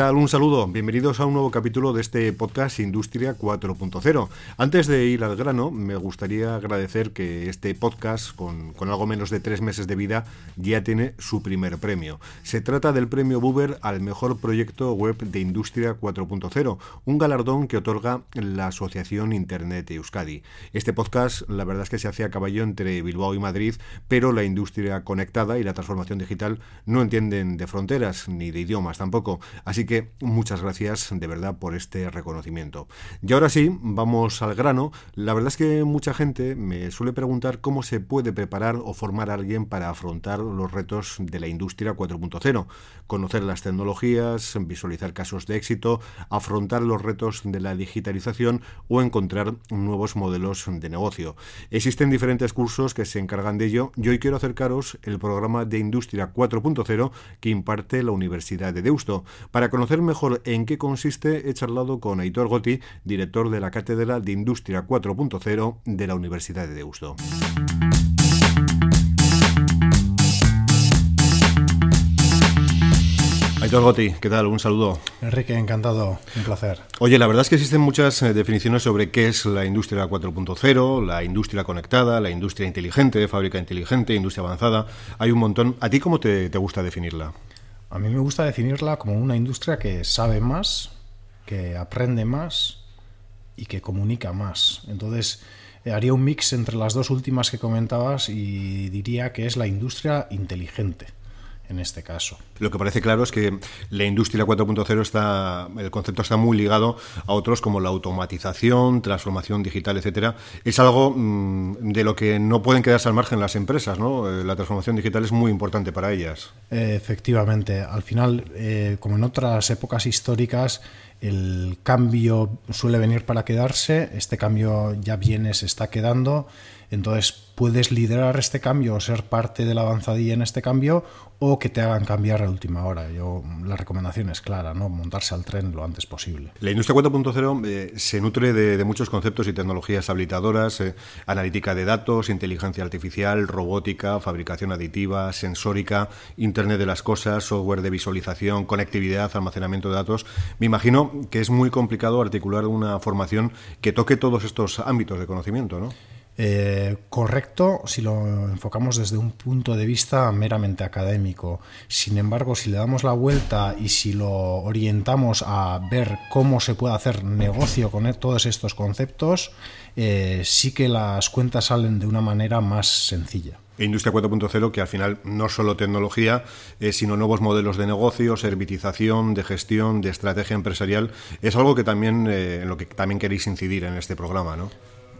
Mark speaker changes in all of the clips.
Speaker 1: Tal? Un saludo. Bienvenidos a un nuevo capítulo de este podcast Industria 4.0. Antes de ir al grano, me gustaría agradecer que este podcast, con, algo menos de tres meses de vida, ya tiene su primer premio. Se trata del premio Buber al mejor proyecto web de Industria 4.0, un galardón que otorga la Asociación Internet Euskadi. Este podcast, la verdad es que se hace a caballo entre Bilbao y Madrid, pero la industria conectada y la transformación digital no entienden de fronteras ni de idiomas tampoco. Así Así muchas gracias de verdad por este reconocimiento. Y ahora sí, vamos al grano. La verdad es que mucha gente me suele preguntar cómo se puede preparar o formar a alguien para afrontar los retos de la industria 4.0. Conocer las tecnologías, visualizar casos de éxito, afrontar los retos de la digitalización o encontrar nuevos modelos de negocio. Existen diferentes cursos que se encargan de ello y hoy quiero acercaros el programa de Industria 4.0 que imparte la Universidad de Deusto. Para conocer mejor en qué consiste, he charlado con Aitor Gotti, director de la Cátedra de Industria 4.0 de la Universidad de Deusto. Aitor Gotti, ¿qué tal? Un saludo.
Speaker 2: Enrique, encantado, un placer.
Speaker 1: Oye, la verdad es que existen muchas eh, definiciones sobre qué es la industria 4.0, la industria conectada, la industria inteligente, fábrica inteligente, industria avanzada. Hay un montón. ¿A ti cómo te gusta definirla?
Speaker 2: A mí me gusta definirla como una industria que sabe más, que aprende más y que comunica más. Entonces, eh, haría un mix entre las dos últimas que comentabas y diría que es la industria inteligente en este caso.
Speaker 1: Lo que parece claro es que la industria 4.0 está, el concepto está muy ligado a otros como la automatización, transformación digital, etcétera. Es algo mm, de lo que no pueden quedarse al margen las empresas, ¿no? Eh, la transformación digital es muy importante para ellas.
Speaker 2: efectivamente, al final, eh, como en otras épocas históricas, el cambio suele venir para quedarse, este cambio ya viene, se está quedando, entonces puedes liderar este cambio o ser parte de la avanzadilla en este cambio o que te hagan cambiar a última hora. Yo, la recomendación es clara, ¿no? montarse al tren lo antes posible.
Speaker 1: La industria 4.0 eh, se nutre de, muchos conceptos y tecnologías habilitadoras, eh, analítica de datos, inteligencia artificial, robótica, fabricación aditiva, sensórica, Internet de las Cosas, software de visualización, conectividad, almacenamiento de datos. Me imagino que es muy complicado articular una formación que toque todos estos ámbitos de conocimiento, ¿no?
Speaker 2: Eh, correcto si lo enfocamos desde un punto de vista meramente académico. Sin embargo, si le damos la vuelta y si lo orientamos a ver cómo se puede hacer negocio con e-, todos estos conceptos, eh, sí que las cuentas salen de una manera más sencilla.
Speaker 1: Industria 4.0 que al final no solo tecnología, eh, sino nuevos modelos de negocio, servitización, de gestión, de estrategia empresarial, es algo que también en lo que también queréis incidir en este programa, ¿no?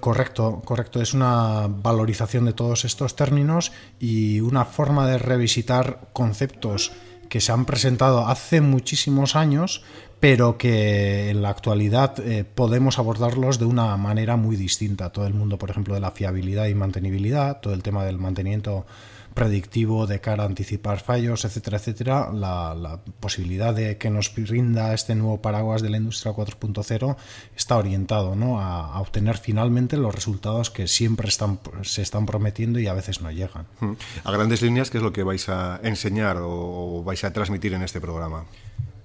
Speaker 2: Correcto, correcto. Es una valorización de todos estos términos y una forma de revisitar conceptos que se han presentado hace muchísimos años, pero que en la actualidad eh, podemos abordarlos de una manera muy distinta. Todo el mundo, por ejemplo, de la fiabilidad y mantenibilidad, todo el tema del mantenimiento predictivo de cara a anticipar fallos, etcétera, etcétera, la, posibilidad de que nos brinda este nuevo paraguas de la industria 4.0 está orientado ¿no? a, obtener finalmente los resultados que siempre se están prometiendo y a veces no llegan.
Speaker 1: Hmm. A grandes líneas, ¿qué es lo que vais a enseñar o vais a transmitir en este programa?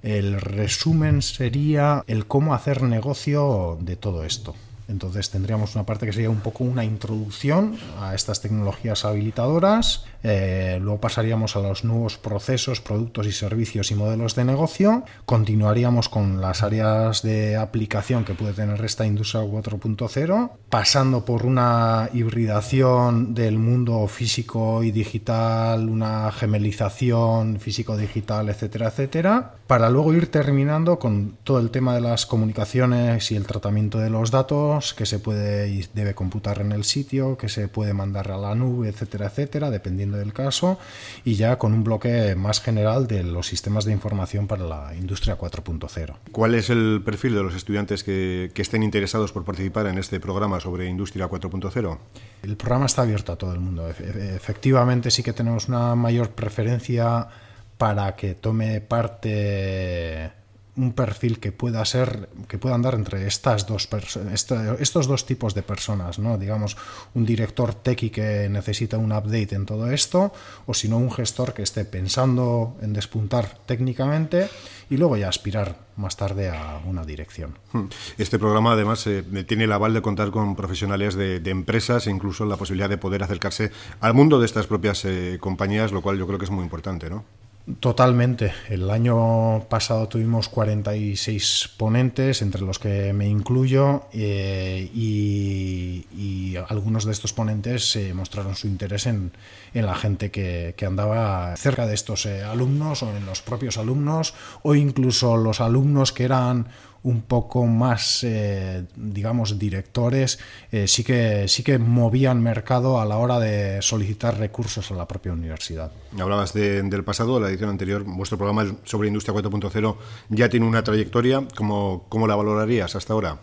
Speaker 2: El resumen sería el cómo hacer negocio de todo esto. Entonces tendríamos una parte que sería un poco una introducción a estas tecnologías habilitadoras, eh, luego pasaríamos a los nuevos procesos, productos y servicios y modelos de negocio. Continuaríamos con las áreas de aplicación que puede tener esta industria 4.0, pasando por una hibridación del mundo físico y digital, una gemelización físico-digital, etcétera, etcétera, para luego ir terminando con todo el tema de las comunicaciones y el tratamiento de los datos que se puede y debe computar en el sitio, que se puede mandar a la nube, etcétera, etcétera, dependiendo del caso, y ya con un bloque más general de los sistemas de información para la industria 4.0.
Speaker 1: ¿Cuál es el perfil de los estudiantes que, que estén interesados por participar en este programa sobre industria 4.0?
Speaker 2: El programa está abierto a todo el mundo. Efectivamente sí que tenemos una mayor preferencia para que tome parte un perfil que pueda ser, que pueda andar entre estas dos estos dos tipos de personas, ¿no? Digamos, un director techie que necesita un update en todo esto, o si no, un gestor que esté pensando en despuntar técnicamente y luego ya aspirar más tarde a una dirección.
Speaker 1: Hmm. Este programa además eh, tiene el aval de contar con profesionales de, empresas e incluso la posibilidad de poder acercarse al mundo de estas propias eh, compañías, lo cual yo creo que es muy importante, ¿no?
Speaker 2: Totalmente. El año pasado tuvimos 46 ponentes, entre los que me incluyo, eh, y, algunos de estos ponentes eh, mostraron su interés en, la gente que, andaba cerca de estos eh, alumnos o en los propios alumnos, o incluso los alumnos que eran un poco más, digamos, directores, sí, que, sí que movían mercado a la hora de solicitar recursos a la propia universidad.
Speaker 1: Hablabas del pasado, la anterior, vuestro programa sobre Industria 4.0 ya tiene una trayectoria, ¿cómo, ¿cómo la valorarías hasta ahora?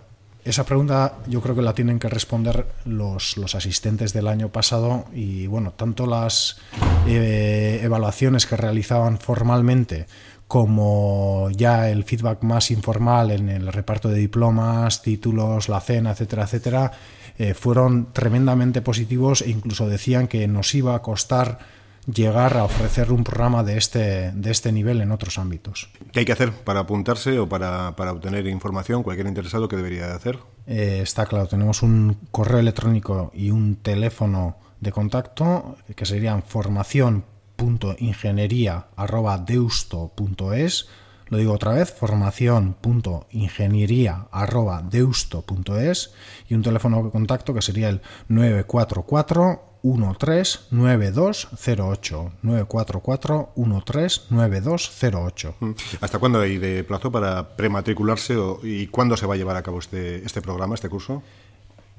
Speaker 2: Esa pregunta yo creo que la tienen que responder los, los asistentes del año pasado y bueno, tanto las eh, evaluaciones que realizaban formalmente como ya el feedback más informal en el reparto de diplomas, títulos, la cena, etcétera, etcétera, eh, fueron tremendamente positivos e incluso decían que nos iba a costar llegar a ofrecer un programa de este, de este nivel en otros ámbitos.
Speaker 1: ¿Qué hay que hacer para apuntarse o para, obtener información? Cualquier interesado, ¿qué debería de hacer?
Speaker 2: Eh, está claro, tenemos un correo electrónico y un teléfono de contacto que serían formación formación.ingeniería.deusto.es lo digo otra vez, formación.ingeniería.deusto.es y un teléfono de contacto que sería el 944 139208 944 139208
Speaker 1: ¿Hasta cuándo hay de plazo para prematricularse y cuándo se va a llevar a cabo este, este programa, este curso?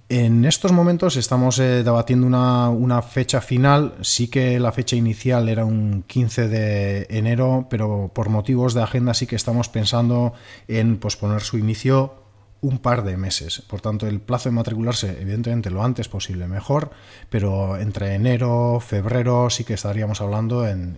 Speaker 2: En estos momentos estamos eh, debatiendo una, fecha final. Sí que la fecha inicial era un 15 de enero, pero por motivos de agenda sí que estamos pensando en posponer su inicio un par de meses. Por tanto, el plazo de matricularse, evidentemente, lo antes posible mejor, pero entre enero, febrero, sí que estaríamos hablando en,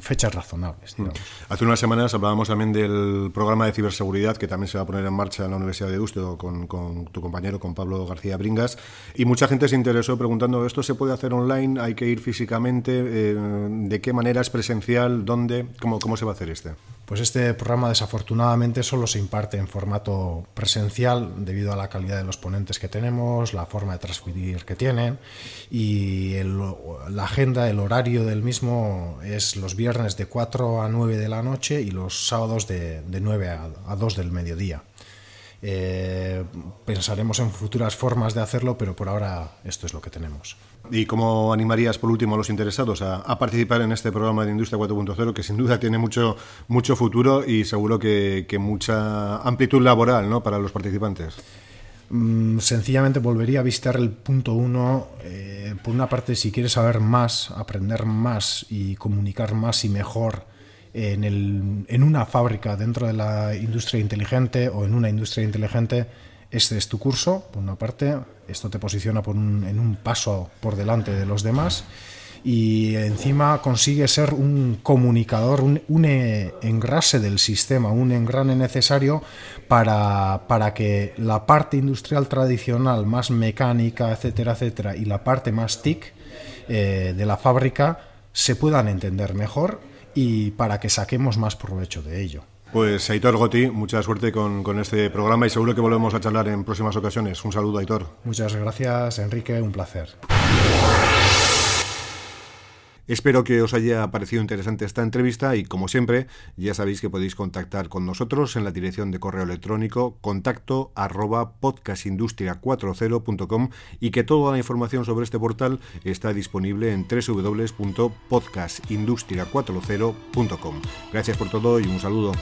Speaker 2: fechas razonables. Mm.
Speaker 1: Hace unas semanas hablábamos también del programa de ciberseguridad que también se va a poner en marcha en la Universidad de Deusto con, tu compañero, con Pablo García Bringas, y mucha gente se interesó preguntando, ¿esto se puede hacer online? ¿Hay que ir físicamente? Eh, ¿De qué manera es presencial? ¿Dónde? ¿Cómo, ¿Cómo se va a hacer este?
Speaker 2: Pues este programa desafortunadamente solo se imparte en formato presencial debido a la calidad de los ponentes que tenemos, la forma de transmitir que tienen y la agenda, el horario del mismo es los viernes de 4 a 9 de la noche y los sábados de, 9 a, a 2 del mediodía. Eh, pensaremos en futuras formas de hacerlo, pero por ahora esto es lo que tenemos.
Speaker 1: ¿Y cómo animarías por último a los interesados a, participar en este programa de Industria 4.0 que sin duda tiene mucho, mucho futuro y seguro que, mucha amplitud laboral ¿no? para los participantes?
Speaker 2: Mm, sencillamente volvería a visitar el punto uno. Eh, por una parte, si quieres saber más, aprender más y comunicar más y mejor en, el, en una fábrica dentro de la industria inteligente o en una industria inteligente, este es tu curso, por una parte, esto te posiciona por en un paso por delante de los demás y encima consigue ser un comunicador, un, un engrase del sistema, un engrane necesario para, para, que la parte industrial tradicional, más mecánica, etcétera, etcétera, y la parte más TIC eh, de la fábrica se puedan entender mejor y para que saquemos más provecho de ello.
Speaker 1: Pues Aitor Goti, mucha suerte con, con, este programa y seguro que volvemos a charlar en próximas ocasiones. Un saludo, Aitor.
Speaker 2: Muchas gracias, Enrique, un placer.
Speaker 1: Espero que os haya parecido interesante esta entrevista y como siempre ya sabéis que podéis contactar con nosotros en la dirección de correo electrónico contacto arroba podcastindustria40.com y que toda la información sobre este portal está disponible en www.podcastindustria40.com. Gracias por todo y un saludo.